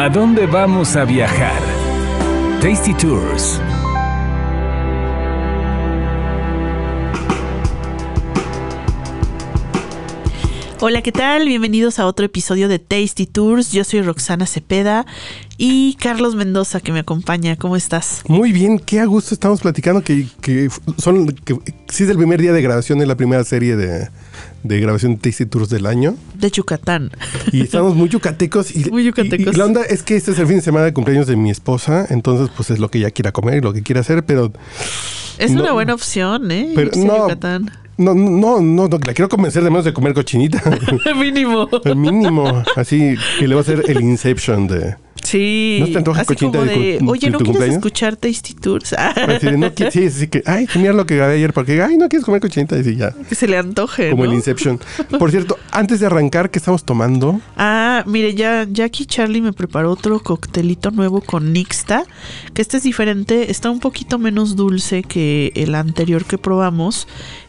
¿A dónde vamos a viajar? Tasty Tours. Hola, ¿qué tal? Bienvenidos a otro episodio de Tasty Tours. Yo soy Roxana Cepeda y Carlos Mendoza que me acompaña. ¿Cómo estás? Muy bien, qué a gusto estamos platicando que, que son que sí es el primer día de grabación de la primera serie de, de grabación de Tasty Tours del año. De Yucatán. Y estamos muy yucatecos. Y, Muy yucatecos. y- y la onda es que este es el fin de semana de cumpleaños de mi esposa, entonces pues es lo que ella quiera comer y lo que quiera hacer, pero Es No, una buena opción, ¿eh? pero no. Yucatán. no, no, no, no, la quiero convencer de menos de comer cochinita. Mínimo. El mínimo, así que le va a hacer el Inception de... Sí. ¿No te antoja Así cochinita como de de, oye, ¿no quieres cumpleaños? escuchar Tasty Tours? Así de, no, qui- sí, sí, que, ay, mira lo que grabé ayer, porque, ay, no quieres comer cochinita, y sí, ya. que se le antoje, Como ¿no? el Inception. Por cierto, antes de arrancar, ¿qué estamos tomando? Ah, mire, ya, ya aquí Charlie me preparó otro coctelito nuevo con Nixta, que este es diferente, está un poquito menos dulce que el anterior que probamos,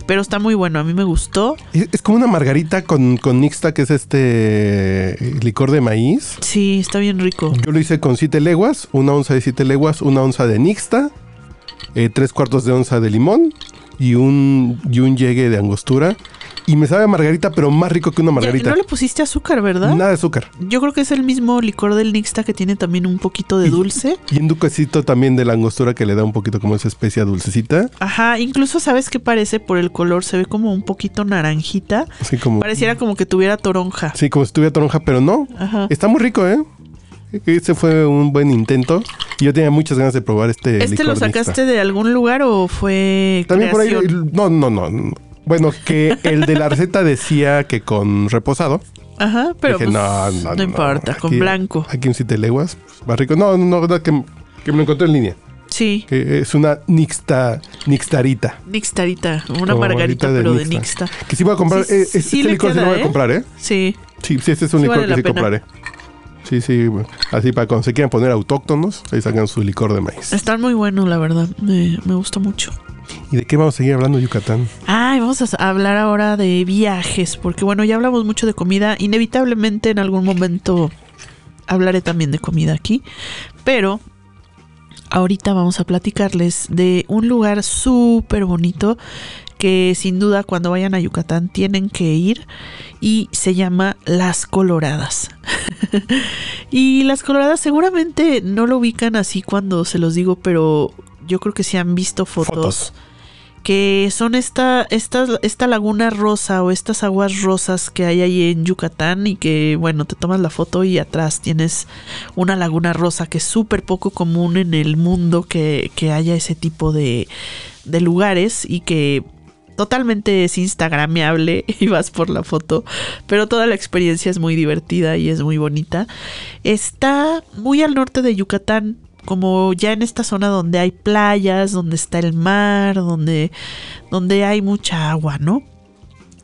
pero está muy bueno, a mí me gustó. Es, como una margarita con, con Nixta, que es este licor de maíz. Sí, está bien rico. Yo lo hice con 7 leguas, una onza de 7 leguas, una onza de Nixta, eh, tres cuartos de onza de limón y un, y un llegue de angostura. Y me sabe a margarita, pero más rico que una Ya, margarita. no le pusiste azúcar, ¿verdad? Nada de azúcar. Yo creo que es el mismo licor del Nixta que tiene también un poquito de Y- dulce. Y un duquecito también de la angostura que le da un poquito como esa especia dulcecita. Ajá, incluso sabes qué parece por el color, se ve como un poquito naranjita. Así como... Pareciera como que tuviera toronja. Sí, como si estuviera toronja, pero no. Ajá. Está muy rico, ¿eh? Ese fue un buen intento. Yo tenía muchas ganas de probar este ¿Este lo licor sacaste de algún lugar o fue También por ahí... No, no, no. Bueno, que el de la receta decía que con reposado. Ajá, pero Dije, pues, no, no, no, importa, con aquí- blanco. Aquí un siete leguas, pues, más rico. No, no, no, que, que me lo encontré en línea. Sí, Que es una nixta, nixtarita. Nixtarita, una Como margarita, de pero de Nixta. Que sí voy a comprar. Sí, eh, sí, este sí licor sí lo voy ¿eh? a comprar, ¿eh? Sí, Sí, sí, este es un licor vale que sí pena. compraré. Sí, sí, así para cuando se quieran poner autóctonos, ahí sacan su licor de maíz. están muy buenos, la verdad. Me, me gusta mucho. ¿Y de qué vamos a seguir hablando, Yucatán? Ay, vamos a hablar ahora de viajes, porque bueno, ya hablamos mucho de comida. Inevitablemente en algún momento hablaré también de comida aquí, pero ahorita vamos a platicarles de un lugar súper bonito que sin duda cuando vayan a Yucatán tienen que ir y se llama Las Coloradas. y Las Coloradas seguramente no lo ubican así cuando se los digo, pero yo creo que sí han visto fotos. Fotos. Que son esta, esta, esta laguna rosa o estas aguas rosas que hay ahí en Yucatán y que, bueno, te tomas la foto y atrás tienes una laguna rosa que es súper poco común en el mundo que, que haya ese tipo de, de lugares y que totalmente es instagrameable y vas por la foto, pero toda la experiencia es muy divertida y es muy bonita. Está muy al norte de Yucatán, como ya en esta zona donde hay playas, donde está el mar, donde, donde hay mucha agua, ¿no?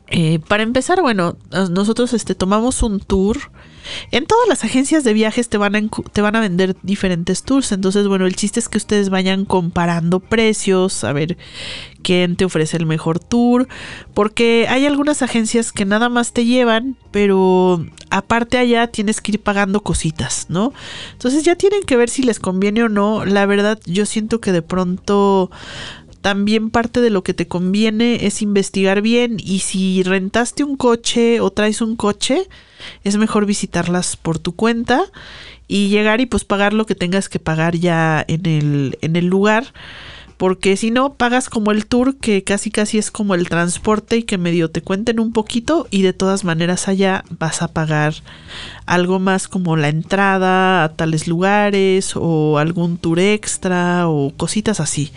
Eh, para empezar, bueno, nosotros este, tomamos un tour. En todas las agencias de viajes te van, a, te van a vender diferentes tours. Entonces, bueno, el chiste es que ustedes vayan comparando precios, a ver quién te ofrece el mejor tour. Porque hay algunas agencias que nada más te llevan, pero aparte allá tienes que ir pagando cositas, ¿no? Entonces ya tienen que ver si les conviene o no. La verdad, yo siento que de pronto también parte de lo que te conviene es investigar bien y si rentaste un coche o traes un coche, es mejor visitarlas por tu cuenta y llegar y pues pagar lo que tengas que pagar ya en el, en el lugar. Porque si no, pagas como el tour, que casi casi es como el transporte y que medio te cuenten un poquito y de todas maneras allá vas a pagar algo más como la entrada a tales lugares o algún tour extra o cositas así.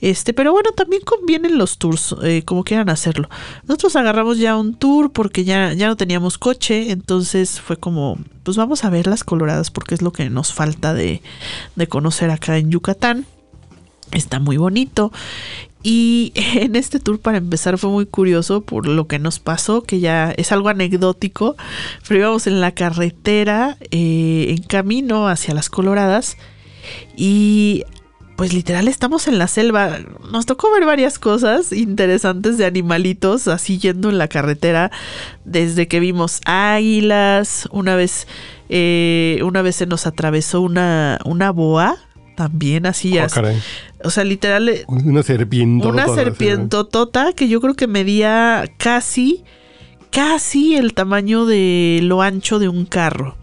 Este, pero bueno, también convienen los tours, eh, como quieran hacerlo. Nosotros agarramos ya un tour porque ya, ya no teníamos coche, entonces fue como, pues vamos a ver las coloradas porque es lo que nos falta de, de conocer acá en Yucatán. Está muy bonito. Y en este tour, para empezar, fue muy curioso por lo que nos pasó, que ya es algo anecdótico. Pero íbamos en la carretera, eh, en camino hacia las Coloradas. Y pues literal estamos en la selva. Nos tocó ver varias cosas interesantes de animalitos así yendo en la carretera. Desde que vimos águilas, una vez Eh, una vez se nos atravesó una, una boa, también así. Oh, o sea, literal, eh, Una serpiente. una serpientotota que yo creo que medía casi, casi el tamaño de lo ancho de un carro.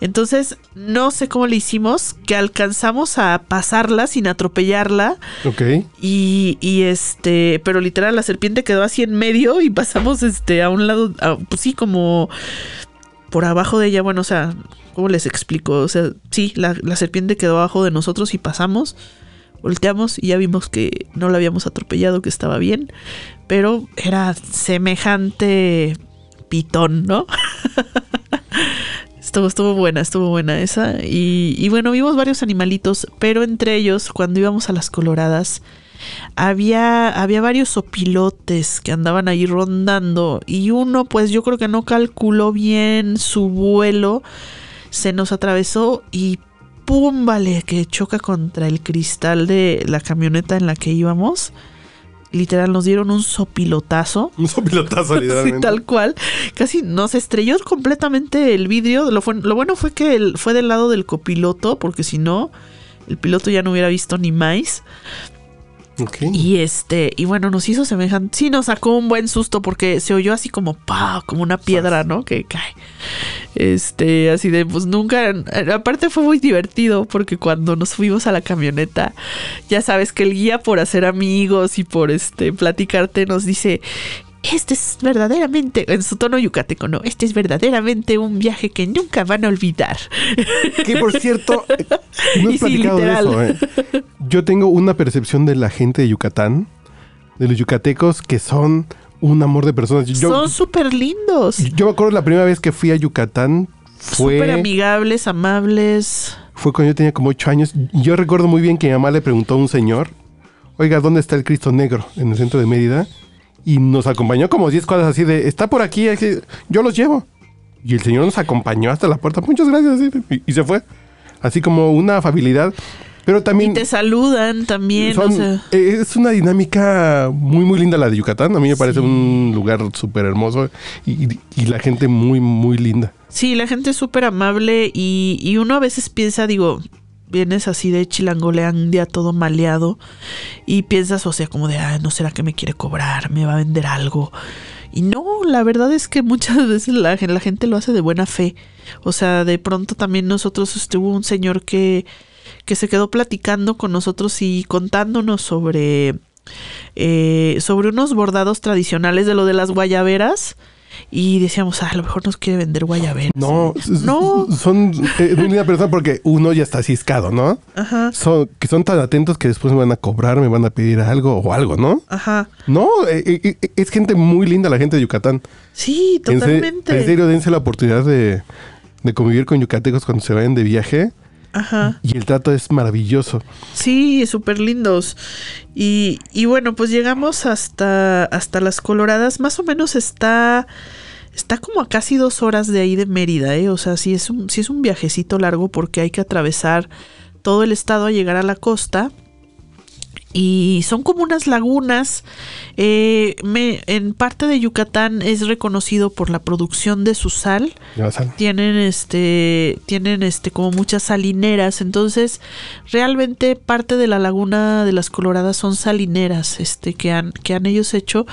Entonces, no sé cómo le hicimos, que alcanzamos a pasarla sin atropellarla. Ok. Y, y este, pero literal la serpiente quedó así en medio y pasamos este a un lado, a- pues sí, como por abajo de ella, bueno, o sea, ¿cómo les explico? O sea, sí, la, la serpiente quedó abajo de nosotros y pasamos, volteamos y ya vimos que no la habíamos atropellado, que estaba bien, pero era semejante pitón, ¿no? Estuvo, estuvo buena, estuvo buena esa. Y, y bueno, vimos varios animalitos, pero entre ellos, cuando íbamos a las coloradas, había, había varios opilotes que andaban ahí rondando. Y uno, pues yo creo que no calculó bien su vuelo. Se nos atravesó y ¡pum! Vale, que choca contra el cristal de la camioneta en la que íbamos. Literal, nos dieron un sopilotazo. Un sopilotazo, Sí, literalmente. tal cual. Casi nos estrelló completamente el vidrio. Lo, fue- lo bueno fue que el- fue del lado del copiloto, porque si no, el piloto ya no hubiera visto ni más. Y este, y bueno, nos hizo semejante. Sí, nos sacó un buen susto porque se oyó así como pa, como una piedra, ¿no? Que cae. Este, así de, pues nunca. Aparte fue muy divertido porque cuando nos fuimos a la camioneta, ya sabes que el guía por hacer amigos y por este platicarte nos dice. Este es verdaderamente, en su tono yucateco, no, este es verdaderamente un viaje que nunca van a olvidar. Que por cierto, no Y he sí, de eso. eh. Yo tengo una percepción de la gente de Yucatán, de los yucatecos, que son un amor de personas. Yo, Son súper lindos, yo me acuerdo la primera vez que fui a Yucatán súper fue, amigables, amables. fue cuando yo tenía como ocho años. Yo recuerdo muy bien que mi mamá le preguntó a un señor, oiga, ¿dónde está el Cristo Negro? En el centro de Mérida. Y nos acompañó como 10 cuadras así de, está por aquí, yo los llevo. Y el señor nos acompañó hasta la puerta. Muchas gracias. y, y se fue. Así como una afabilidad. Pero Y también... te saludan también, son- o sea, eh, es una dinámica muy, muy linda la de Yucatán. A mí me parece un lugar súper hermoso y, y- y la gente muy, muy linda. sí, la gente es súper amable y, y uno a veces piensa, digo, vienes así de chilangoleandia todo maleado y piensas, o sea, como de, ah, no será que me quiere cobrar, me va a vender algo. Y no, la verdad es que muchas veces la, gen- la gente lo hace de buena fe. O sea, de pronto también nosotros estuvo un señor que, que se quedó platicando con nosotros y contándonos sobre, eh, sobre unos bordados tradicionales de lo de las guayaberas. Y decíamos, ah, a lo mejor nos quiere vender guayaberas. No, No. son eh, muy linda persona porque uno ya está ciscado, ¿no? Ajá, Son, que son tan atentos que después me van a cobrar, me van a pedir algo o algo, ¿no? ajá. No, eh, eh, es gente muy linda la gente de Yucatán. Sí, totalmente. En serio, dense la oportunidad de, de convivir con yucatecos cuando se vayan de viaje. Ajá. Y el trato es maravilloso. Sí, súper lindos. Y, y bueno, pues llegamos hasta, hasta las Coloradas. Más o menos está, está como a casi dos horas de ahí de Mérida, ¿eh? O sea, sí es un, sí es un viajecito largo porque hay que atravesar todo el estado a llegar a la costa. Y son como unas lagunas. Eh, me, en parte de Yucatán es reconocido por la producción de su sal saben. tienen este tienen este como muchas salineras entonces realmente parte de la laguna de las coloradas son salineras este que han que han ellos hecho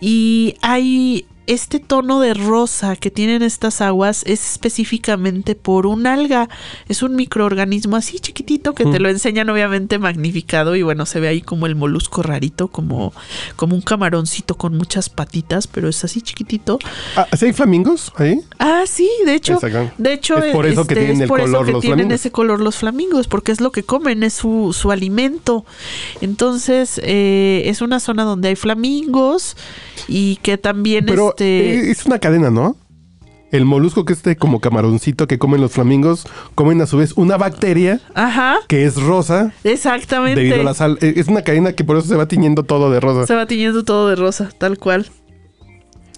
y hay este tono de rosa que tienen estas aguas es específicamente por un alga. Es un microorganismo así chiquitito que te lo enseñan obviamente magnificado y bueno, se ve ahí como el molusco rarito, como, como un camaroncito con muchas patitas, pero es así chiquitito. Ah, ¿sí hay flamingos ahí? Ah, sí, de hecho, Exacto. de hecho Es por eso que este, tienen es el por eso que los tienen flamingos. ese color los flamingos, porque es lo que comen, es su, su alimento. Entonces, eh, es una zona donde hay flamingos y que también Pero este es una cadena, ¿no? El molusco que este como camaroncito que comen los flamingos, comen a su vez una bacteria Ajá, que es rosa exactamente. debido a la sal. Eh, Es una cadena que por eso se va tiñendo todo de rosa. Se va tiñendo todo de rosa, tal cual.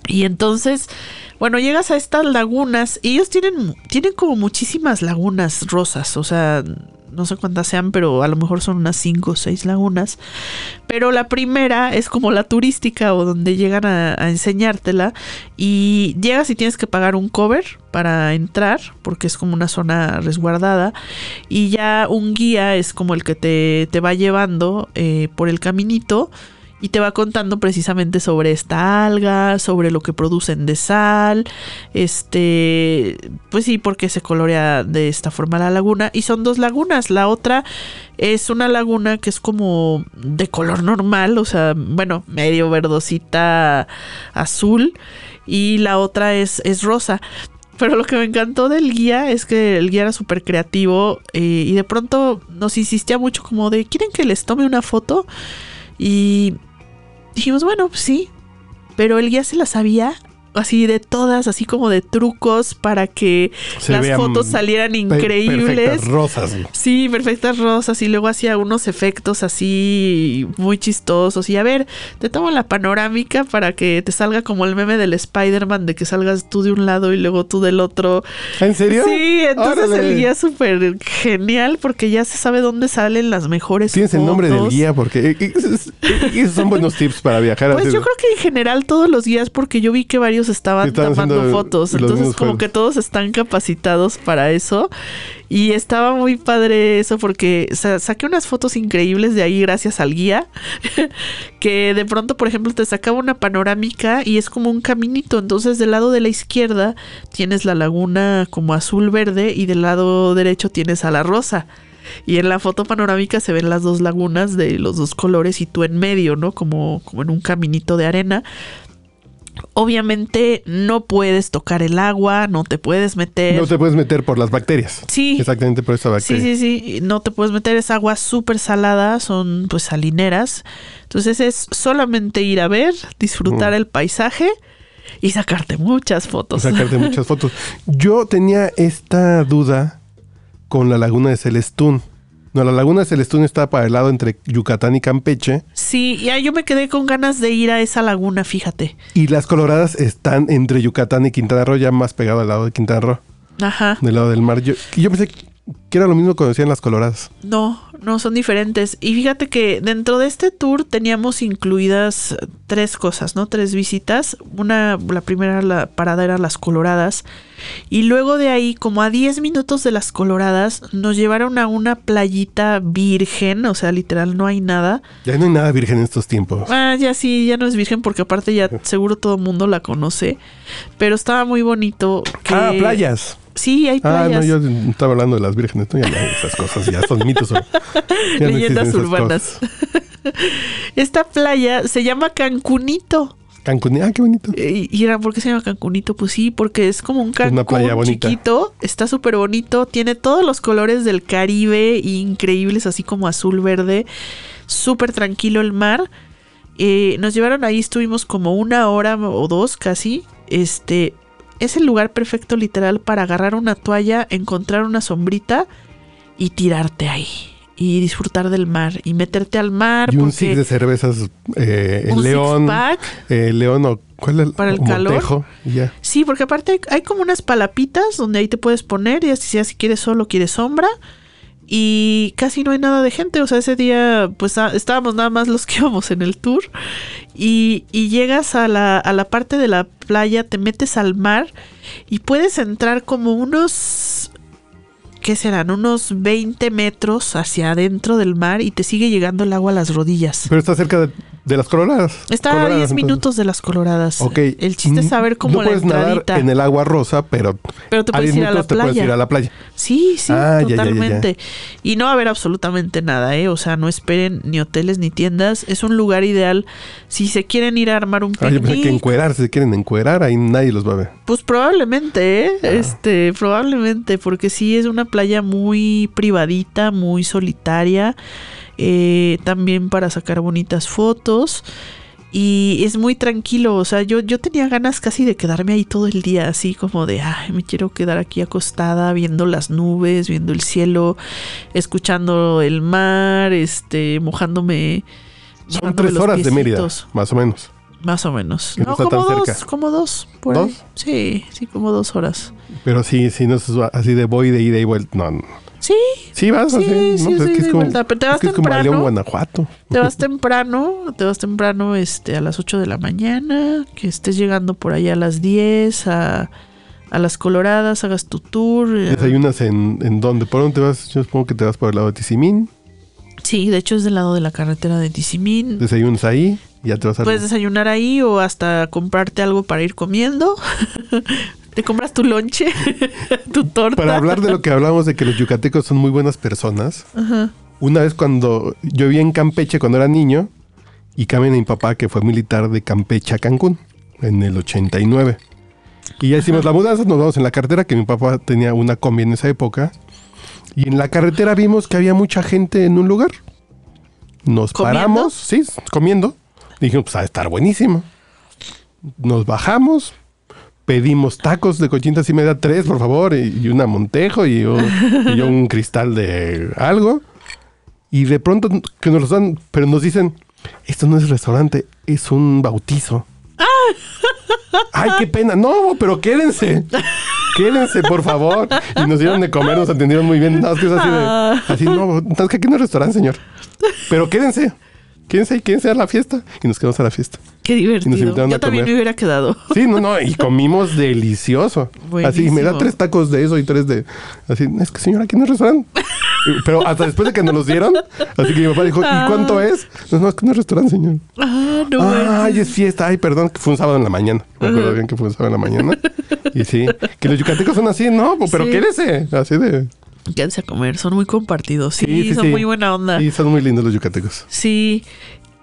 Y entonces, bueno, llegas a estas lagunas y ellos tienen, tienen como muchísimas lagunas rosas, o sea, no sé cuántas sean, pero a lo mejor son unas cinco o seis lagunas. Pero la primera es como la turística o donde llegan a, a enseñártela y llegas y tienes que pagar un cover para entrar porque es como una zona resguardada y ya un guía es como el que te, te va llevando eh, por el caminito y te va contando precisamente sobre esta alga, sobre lo que producen de sal, este, pues sí, porque se colorea de esta forma la laguna. Y son dos lagunas, la otra es una laguna que es como de color normal, o sea, bueno, medio verdosita azul, y la otra es, es rosa. Pero lo que me encantó del guía es que el guía era súper creativo eh, y de pronto nos insistía mucho como de, ¿quieren que les tome una foto? Y dijimos, bueno, pues sí. Pero el guía se la sabía así de todas, así como de trucos para que Se las fotos salieran increíbles. perfectas, rosas. Sí, perfectas rosas y luego hacía unos efectos así muy chistosos. Y a ver, te tomo la panorámica para que te salga como el meme del Spider-Man de que salgas tú de un lado y luego tú del otro. ¿En serio? Sí, entonces Órale. el guía es súper genial porque ya se sabe dónde salen las mejores Tienes el nombre del guía porque eh, esos, esos son buenos tips para viajar. Pues yo creo que en general todos los guías, porque yo vi que varios estaban Estaban tomando fotos, entonces como juegos. que todos están capacitados para eso. Y estaba muy padre eso porque sa- saqué unas fotos increíbles de ahí gracias al guía, que de pronto, por ejemplo, te sacaba una panorámica y es como un caminito, entonces del lado de la izquierda tienes la laguna como azul verde y del lado derecho tienes a la rosa. Y en la foto panorámica se ven las dos lagunas de los dos colores y tú en medio, ¿no? Como, como en un caminito de arena. Obviamente no puedes tocar el agua, no te puedes meter. No te puedes meter por las bacterias. Sí. Exactamente por esa Sí, bacteria. sí, sí, no te puedes meter, es agua súper salada, son pues salineras. Entonces es solamente ir a ver, disfrutar el paisaje y sacarte muchas fotos. Sacarte muchas fotos. Yo tenía esta duda con la laguna de Celestún. No, la laguna de Celestún está para el lado entre Yucatán y Campeche. Sí, ya yo me quedé con ganas de ir a esa laguna, fíjate. Y las coloradas están entre Yucatán y Quintana Roo, ya más pegado al lado de Quintana Roo, Ajá. del lado del mar. Yo, yo pensé que era lo mismo que decían las coloradas. No, no son diferentes. Y fíjate que dentro de este tour teníamos incluidas tres cosas, ¿no? Tres visitas. Una, la primera la parada era las Coloradas. Y luego de ahí, como a 10 minutos de las Coloradas, nos llevaron a una playita virgen, o sea, literal no hay nada. Ya no hay nada virgen en estos tiempos. Ah, ya sí, ya no es virgen porque aparte ya seguro todo el mundo la conoce. Pero estaba muy bonito. que- Ah, playas. Sí, hay Ah, playas. no, yo estaba hablando de las vírgenes. No, ya esas cosas, ya son mitos. Ya no Leyendas urbanas. Esta playa se llama Cancunito. Cancún, ah, qué bonito. Y y era, ¿por qué se llama Cancunito? Pues sí, porque es como un Cancún una playa bonita. chiquito, está súper bonito, tiene todos los colores del Caribe increíbles, así como azul, verde, súper tranquilo el mar. Eh, nos llevaron ahí, estuvimos como una hora o dos casi. Este es el lugar perfecto, literal, para agarrar una toalla, encontrar una sombrita y tirarte ahí. Y disfrutar del mar y meterte al mar. Y un six de cervezas, eh, un León, six-pack. eh, León o ¿cuál es? Para el calor. Montejo, y ya. Sí, porque aparte hay, hay como unas palapitas donde ahí te puedes poner y así sea si quieres solo, quieres sombra. Y casi no hay nada de gente. O sea, ese día pues ah, estábamos nada más los que íbamos en el tour. Y, y llegas a la, a la parte de la playa, te metes al mar y puedes entrar como unos... ¿Qué serán? Unos 20 metros hacia adentro del mar y te sigue llegando el agua a las rodillas. Pero está cerca de, de las coloradas. Está a Coloradas, 10 entonces. minutos de las coloradas. Ok. El chiste es saber cómo no la puedes nadar en el agua rosa, pero Pero te puedes 10 ir a la minutos te puedes playa. ir a la playa. Sí, sí, Ah, ya, ya, ya, ya. totalmente. Y no va a haber absolutamente nada, ¿eh? O sea, no esperen ni hoteles ni tiendas. Es un lugar ideal. Si se quieren ir a armar un Ah, yo pensé que picnic, encuerar, si se quieren encuerar, ahí nadie los va a ver. pues probablemente, ¿eh? Ah. Este, probablemente, porque sí es una playa muy privadita, muy solitaria. Eh, también para sacar bonitas fotos. Y es muy tranquilo, o sea, yo, yo tenía ganas casi de quedarme ahí todo el día, así como de, ay, me quiero quedar aquí acostada viendo las nubes, viendo el cielo, escuchando el mar, este, mojándome. Son mojándome tres horas de Mérida, más o menos. Más o menos. Que no No, como dos, cerca. como dos, por ¿Dos? ahí. Sí, sí, como dos horas. Pero sí, sí, no es así de voy de ida y vuelta. No, no. Sí, Sí, vas Sí, así. sí, ¿no? Pues sí, es que es como, vuelta, pero te es vas que es como temprano. Guanajuato. Te vas temprano, te vas temprano este, a las 8 de la mañana, que estés llegando por allá a las 10, a, a las Coloradas, hagas tu tour. eh, Desayunas en, en dónde? ¿Por dónde te vas? Yo supongo que te vas por el lado de Tizimín. Sí, de hecho es del lado de la carretera de Tizimín. Desayunas ahí ya te vas a... Puedes desayunar ahí o hasta comprarte algo para ir comiendo. Te compras tu lonche, tu torta. Para hablar de lo que hablamos de que los yucatecos son muy buenas personas. Ajá. Una vez cuando yo vivía en Campeche cuando era niño y cambié a mi papá que fue militar de Campeche a Cancún en el 89. Y ya hicimos la mudanza, nos vamos en la carretera, que mi papá tenía una combi en esa época. Y en la carretera vimos que había mucha gente en un lugar. Nos ¿Comiendo? paramos, sí, comiendo. Dijimos, pues a estar buenísimo. Nos bajamos, pedimos tacos de cochintas y media, tres, por favor, y, y una Montejo y un, y un cristal de algo. Y de pronto que nos los dan, pero nos dicen, esto no es restaurante, es un bautizo. Ay, qué pena. No, pero quédense. Quédense, por favor. Y nos dieron de comer, nos atendieron muy bien. No, es que es así de. Así, no, es que aquí no es restaurante, señor. Pero quédense. Quédense ahí, quédense a la fiesta. Y nos quedamos a la fiesta. Qué Y nos divertido. Yo a también comer. me hubiera quedado. Sí, no, no, y comimos delicioso. Así, me da tres tacos de eso y tres de. Así, es que señor, aquí no es restaurante. Pero hasta después de que nos los dieron, así que mi papá dijo, ¿y cuánto es? No, no, es que no es restaurante, señor. Ah, no. Ay, es fiesta. Ay, perdón, que fue un sábado en la mañana. Me acuerdo bien que fue un sábado en la mañana. Y sí, que los yucatecos son así, ¿no? Pero Sí. quédese. Así de. Quédense a comer, son muy compartidos. Sí, Sí, sí, son sí. muy buena onda. Y son muy lindos los yucatecos. Sí.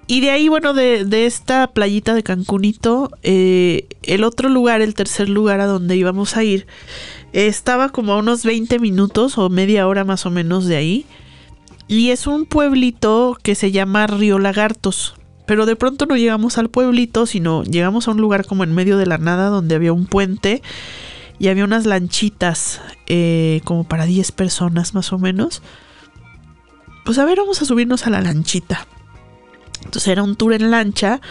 Y de ahí, bueno, de, de esta playita de Cancunito, eh, el otro lugar, el tercer lugar a donde íbamos a ir, estaba como a unos 20 minutos o media hora más o menos de ahí. Y es un pueblito que se llama Río Lagartos. Pero de pronto no llegamos al pueblito, sino llegamos a un lugar como en medio de la nada donde había un puente y había unas lanchitas eh, como para 10 personas más o menos. Pues a ver, vamos a subirnos a la lanchita. Entonces era un tour en lancha.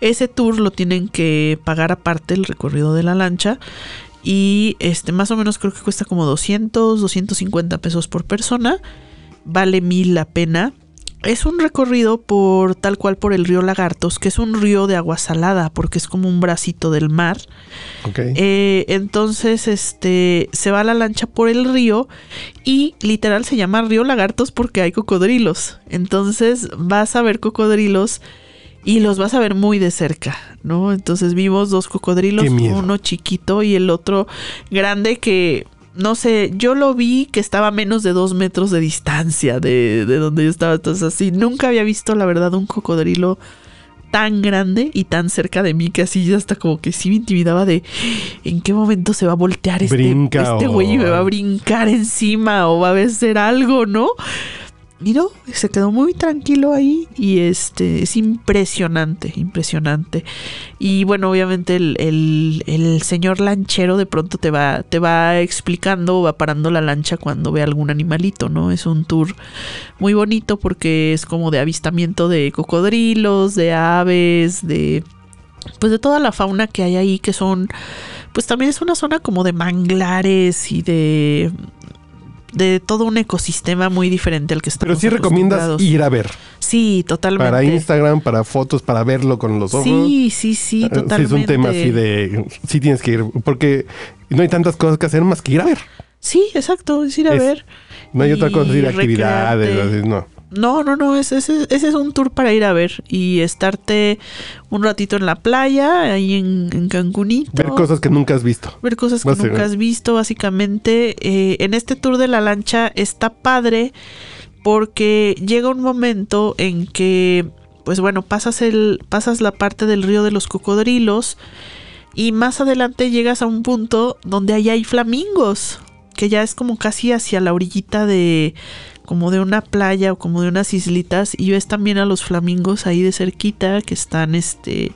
Ese tour lo tienen que pagar aparte el recorrido de la lancha. Y este más o menos creo que cuesta como 200, 250 pesos por persona. Vale mil la pena. Es un recorrido por tal cual por el río Lagartos, que es un río de agua salada, porque es como un bracito del mar. Ok. Eh, entonces, este, se va la lancha por el río y literal se llama río lagartos porque hay cocodrilos. Entonces vas a ver cocodrilos y los vas a ver muy de cerca, ¿no? Entonces vimos dos cocodrilos, uno chiquito y el otro grande que... No sé, yo lo vi que estaba a menos de dos metros de distancia de, de donde yo estaba. Entonces, así, nunca había visto, la verdad, un cocodrilo tan grande y tan cerca de mí que así ya hasta como que sí me intimidaba de en qué momento se va a voltear este, Brinca este güey y me va a brincar encima o va a hacer algo, ¿no? No, se quedó muy tranquilo ahí y este es impresionante, impresionante. Y bueno, obviamente el, el- el señor lanchero de pronto te va, te va explicando va parando la lancha cuando ve algún animalito, ¿no? Es un tour muy bonito porque es como de avistamiento de cocodrilos, de aves, de pues de toda la fauna que hay ahí que son pues también es una zona como de manglares y de de todo un ecosistema muy diferente al que estamos Pero sí recomiendas ir a ver. Sí, totalmente. Para Instagram, para fotos, para verlo con los ojos. Sí, sí, sí, Eh, totalmente. Sí, es un tema así de. Sí, tienes que ir. Porque no hay tantas cosas que hacer más que ir a ver. Sí, exacto, es ir a Es- ver. No hay otra cosa recrearte. actividades. no. No, no, no, ese, ese, ese es un tour para ir a ver y estarte un ratito en la playa, ahí en, en Cancunito. Ver cosas que nunca has visto. ver cosas que nunca has visto, básicamente. Eh, en este tour de la lancha está padre porque llega un momento en que, pues bueno, pasas, el, pasas la parte del río de los cocodrilos y más adelante llegas a un punto donde ahí hay flamingos, que ya es como casi hacia la orillita de como de una playa o como de unas islitas y ves también a los flamingos ahí de cerquita que están este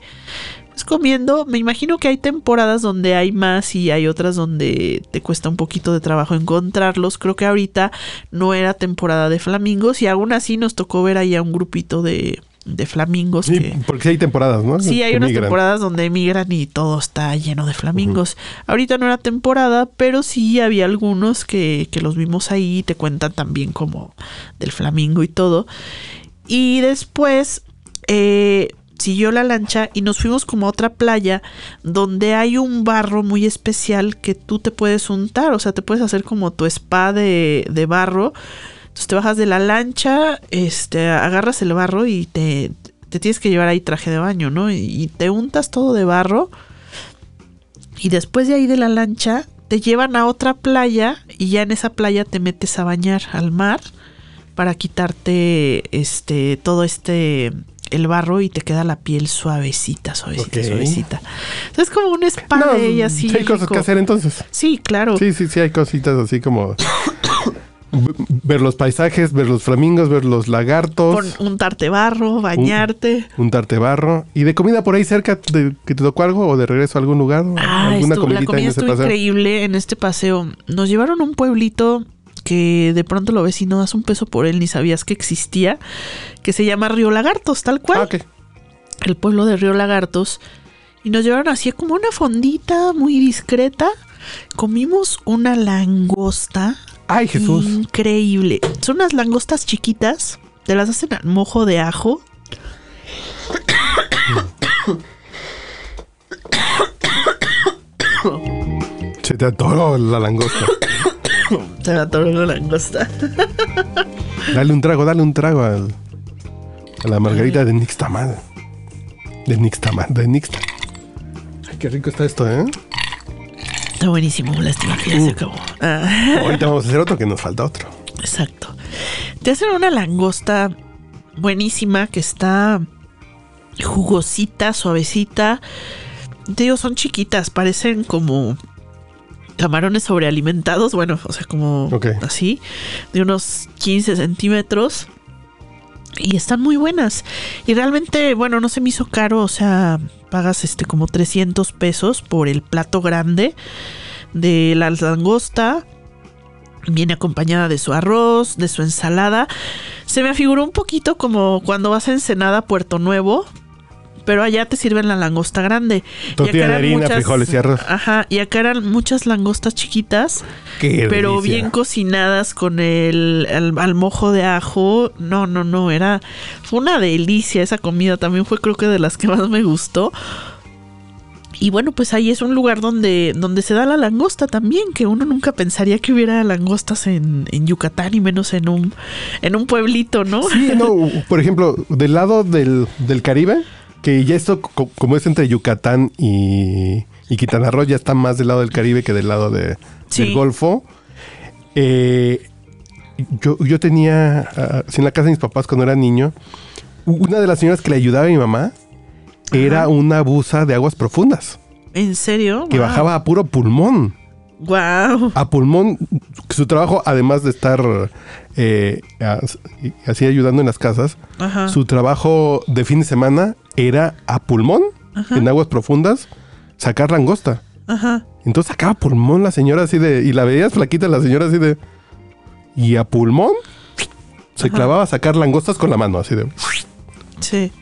pues comiendo. Me imagino que hay temporadas donde hay más y hay otras donde te cuesta un poquito de trabajo encontrarlos. Creo que ahorita no era temporada de flamingos y aún así nos tocó ver ahí a un grupito de, de flamingos. Sí, que, porque sí hay temporadas, ¿no? Sí, hay unas migran. temporadas donde migran y todo está lleno de flamingos. Ahorita no era temporada, pero sí había algunos que, que los vimos ahí y te cuentan también como del flamingo y todo. Y después eh, siguió la lancha y nos fuimos como a otra playa donde hay un barro muy especial que tú te puedes untar, o sea, te puedes hacer como tu spa de, de barro. Entonces te bajas de la lancha, este, agarras el barro y te, te tienes que llevar ahí traje de baño, ¿no? Y, y te untas todo de barro. Y después de ahí de la lancha, te llevan a otra playa y ya en esa playa te metes a bañar al mar para quitarte este todo este el barro y te queda la piel suavecita, suavecita, suavecita. Entonces es como un spa No, de ella así. sí hay cosas que hacer entonces. Sí, claro. Sí, sí, sí, hay cositas así como ver los paisajes, ver los flamingos, ver los lagartos, Pon- untarte barro, bañarte. untarte barro. ¿Y de comida por ahí cerca de, que te tocó algo o de regreso a algún lugar? Ah, ¿Alguna estu- la comida estuvo increíble en este paseo. Nos llevaron a un pueblito que de pronto lo ves y no das un peso por él ni sabías que existía, que se llama Río Lagartos, tal cual. Ah, el pueblo de Río Lagartos y nos llevaron así como una fondita muy discreta. Comimos una langosta Ay, Jesús. increíble. Son unas langostas chiquitas, te las hacen al mojo de ajo. Se te atoró la langosta. Se me atoró la langosta. dale un trago, dale un trago al- a la margarita de Nixtamal. De Nixtamal, de Nixta. Ay, qué rico está esto, ¿eh? Está buenísimo, lástima que ya se acabó. Ah. Ahorita vamos a hacer otro que nos falta otro. Exacto. Te hacen una langosta buenísima que está jugosita, suavecita. Te digo, son chiquitas, parecen como camarones sobrealimentados. Bueno, o sea, como así, de unos 15 centímetros. Y están muy buenas. Y realmente, bueno, no se me hizo caro. O sea, pagas este como 300 pesos por el plato grande de la langosta. Viene acompañada de su arroz, de su ensalada. Se me afiguró un poquito como cuando vas a Ensenada, Puerto Nuevo. Pero allá te sirven la langosta grande. Y acá Tortilla de harina, frijoles y arroz. Ajá, y acá eran muchas langostas chiquitas, Qué pero delicia. bien cocinadas con el, el- al mojo de ajo. No, no, no, era fue una delicia esa comida. También fue creo que de las que más me gustó. Y bueno, pues ahí es un lugar donde, donde se da la langosta también, que uno nunca pensaría que hubiera langostas en, en Yucatán y menos en un, en un pueblito, ¿no? Sí, no, por ejemplo, del lado del, del Caribe, que ya esto, co- como es entre Yucatán y, y Quintana Roo, ya está más del lado del Caribe que del lado de, Sí. del Golfo. Eh, yo, yo tenía, ah, en la casa de mis papás cuando era niño, una de las señoras que le ayudaba a mi mamá era Ajá. una buza de aguas profundas, ¿En serio? que bajaba a puro pulmón. Wow. a pulmón. Su trabajo, además de estar eh, as- así ayudando en las casas, Ajá. su trabajo de fin de semana era a pulmón, en aguas profundas, sacar langosta. Ajá. Entonces sacaba pulmón la señora así de... Y la veías flaquita la señora así de... Y a pulmón se clavaba a sacar langostas con la mano, así de... Sí.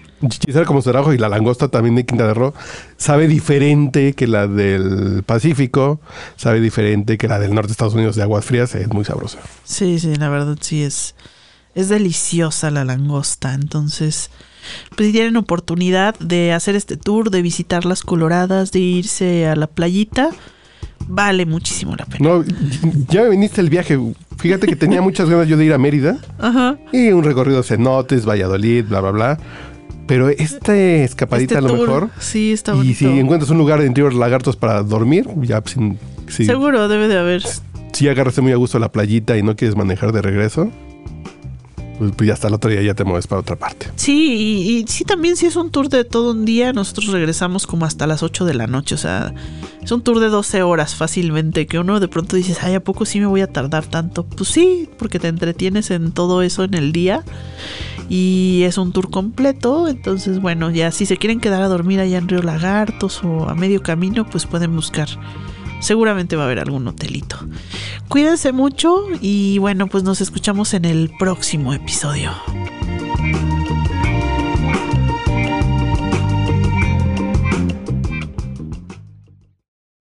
Era como trabajo y la langosta también de Quintana Roo sabe diferente que la del Pacífico, sabe diferente que la del norte de Estados Unidos de aguas frías, es muy sabrosa. Sí, sí, la verdad sí es. Es deliciosa la langosta. Entonces, pues si tienen oportunidad de hacer este tour, de visitar las coloradas, de irse a la playita, vale muchísimo la pena. No, ya me viniste el viaje. Fíjate que tenía muchas ganas yo de ir a Mérida Ajá. y un recorrido cenotes, Valladolid, bla, bla, bla. Pero esta escapadita Este a lo tour, mejor. Sí, está Y bonito. si encuentras un lugar en Río Lagartos para dormir, ya sin, si, Seguro debe de haber. si agarraste muy a gusto la playita y no quieres manejar de regreso, pues, pues ya hasta el otro día ya te mueves para otra parte. Sí, y, sí, también si es un tour de todo un día, nosotros regresamos como hasta las 8 de la noche, o sea, es un tour de 12 horas fácilmente, que uno de pronto dices, ay, ¿a poco sí me voy a tardar tanto? Pues sí, porque te entretienes en todo eso en el día y es un tour completo, entonces bueno, ya si se quieren quedar a dormir allá en Río Lagartos o a medio camino, pues pueden buscar. Seguramente va a haber algún hotelito. Cuídense mucho y bueno, pues nos escuchamos en el próximo episodio.